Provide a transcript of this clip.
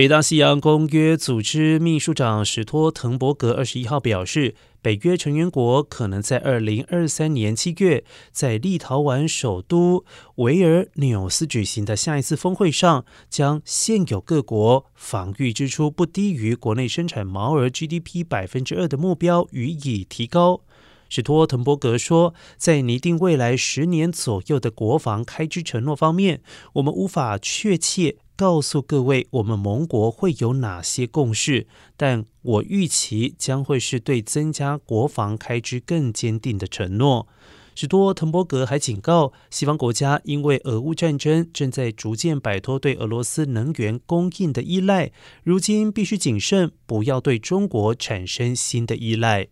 北大西洋公约组织秘书长史托滕伯格二十一号表示，北约成员国可能在二零二三年七月在立陶宛首都维尔纽斯举行的下一次峰会上，将现有各国防御支出不低于国内生产毛额 GDP 百分之二的目标予以提高。史托滕伯格说，在拟定未来十年左右的国防开支承诺方面，我们无法确切。告诉各位，我们盟国会有哪些共识？但我预期将会是对增加国防开支更坚定的承诺。许多滕伯格还警告，西方国家因为俄乌战争正在逐渐摆脱对俄罗斯能源供应的依赖，如今必须谨慎，不要对中国产生新的依赖。